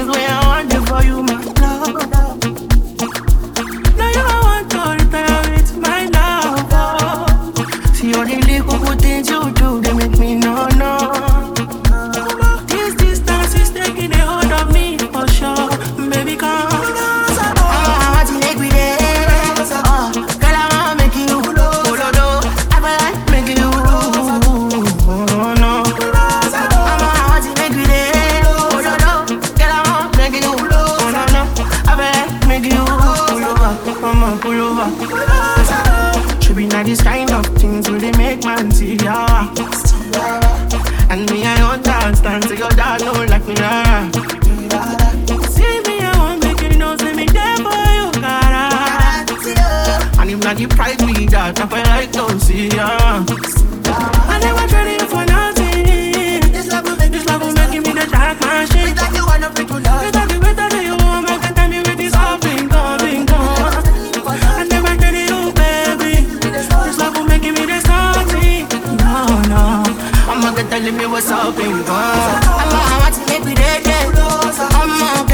this way I want you for you, my love. Now you I want to my love. See all the little things you do, give me make my pull over. She be not this kind of things will they make man see ya. And me, I understand, so your dad know like me nah. See me, I want make you know, see me there for you, cara. And if not, you pride me that, I feel like don't see ya. Telling me what's up. I'm dead, dead. I'm not